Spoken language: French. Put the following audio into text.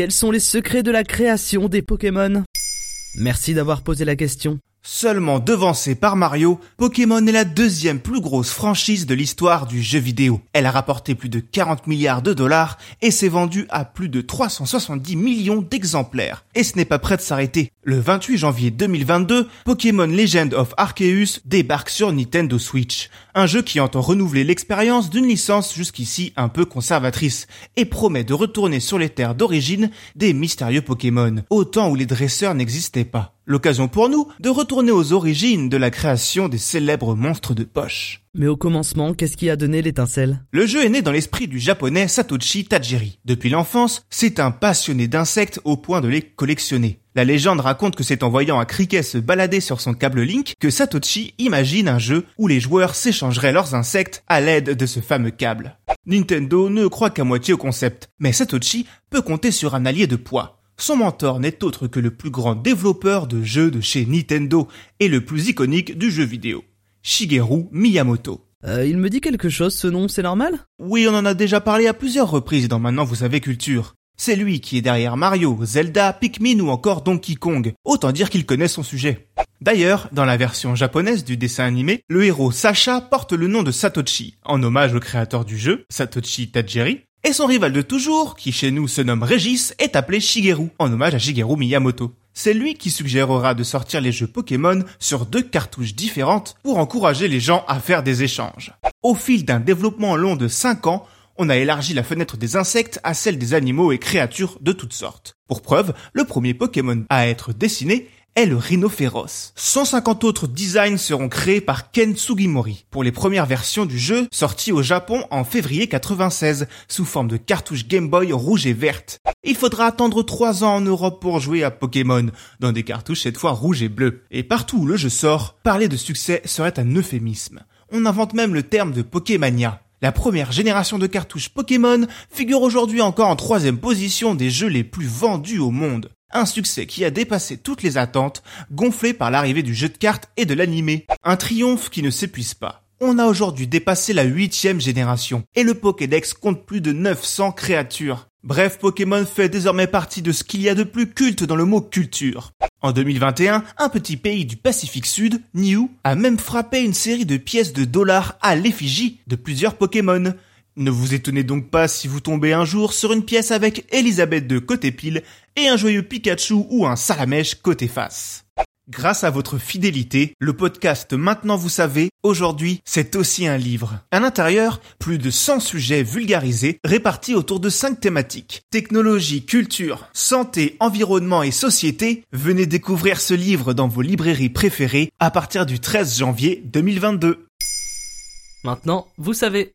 Quels sont les secrets de la création des Pokémon Merci d'avoir posé la question. Seulement devancée par Mario, Pokémon est la deuxième plus grosse franchise de l'histoire du jeu vidéo. Elle a rapporté plus de 40 milliards de dollars et s'est vendue à plus de 370 millions d'exemplaires. Et ce n'est pas prêt de s'arrêter. Le 28 janvier 2022, Pokémon Legend of Arceus débarque sur Nintendo Switch. Un jeu qui entend renouveler l'expérience d'une licence jusqu'ici un peu conservatrice et promet de retourner sur les terres d'origine des mystérieux Pokémon, au temps où les dresseurs n'existaient pas. L'occasion pour nous de retourner aux origines de la création des célèbres monstres de poche. Mais au commencement, qu'est-ce qui a donné l'étincelle? Le jeu est né dans l'esprit du japonais Satoshi Tajiri. Depuis l'enfance, c'est un passionné d'insectes au point de les collectionner. La légende raconte que c'est en voyant un criquet se balader sur son câble Link que Satoshi imagine un jeu où les joueurs s'échangeraient leurs insectes à l'aide de ce fameux câble. Nintendo ne croit qu'à moitié au concept, mais Satoshi peut compter sur un allié de poids. Son mentor n'est autre que le plus grand développeur de jeux de chez Nintendo et le plus iconique du jeu vidéo, Shigeru Miyamoto. Euh, il me dit quelque chose ce nom, c'est normal? Oui, on en a déjà parlé à plusieurs reprises dans Maintenant vous savez culture. C'est lui qui est derrière Mario, Zelda, Pikmin ou encore Donkey Kong. Autant dire qu'il connaît son sujet. D'ailleurs, dans la version japonaise du dessin animé, le héros Sacha porte le nom de Satoshi, en hommage au créateur du jeu, Satoshi Tajiri, et son rival de toujours, qui chez nous se nomme Régis, est appelé Shigeru, en hommage à Shigeru Miyamoto. C'est lui qui suggérera de sortir les jeux Pokémon sur deux cartouches différentes pour encourager les gens à faire des échanges. Au fil d'un développement long de 5 ans, on a élargi la fenêtre des insectes à celle des animaux et créatures de toutes sortes. Pour preuve, le premier Pokémon à être dessiné est le rhinophéros. 150 autres designs seront créés par Ken Sugimori pour les premières versions du jeu sorties au Japon en février 96 sous forme de cartouches Game Boy rouge et verte. Il faudra attendre 3 ans en Europe pour jouer à Pokémon, dans des cartouches cette fois rouge et bleu. Et partout où le jeu sort, parler de succès serait un euphémisme. On invente même le terme de Pokémania. La première génération de cartouches Pokémon figure aujourd'hui encore en troisième position des jeux les plus vendus au monde. Un succès qui a dépassé toutes les attentes, gonflé par l'arrivée du jeu de cartes et de l'animé. Un triomphe qui ne s'épuise pas. On a aujourd'hui dépassé la huitième génération, et le Pokédex compte plus de 900 créatures. Bref, Pokémon fait désormais partie de ce qu'il y a de plus culte dans le mot culture. En 2021, un petit pays du Pacifique Sud, Niu, a même frappé une série de pièces de dollars à l'effigie de plusieurs Pokémon. Ne vous étonnez donc pas si vous tombez un jour sur une pièce avec Elisabeth de côté pile et un joyeux Pikachu ou un Salamèche côté face. Grâce à votre fidélité, le podcast Maintenant vous savez, aujourd'hui, c'est aussi un livre. À l'intérieur, plus de 100 sujets vulgarisés répartis autour de 5 thématiques. Technologie, culture, santé, environnement et société. Venez découvrir ce livre dans vos librairies préférées à partir du 13 janvier 2022. Maintenant, vous savez.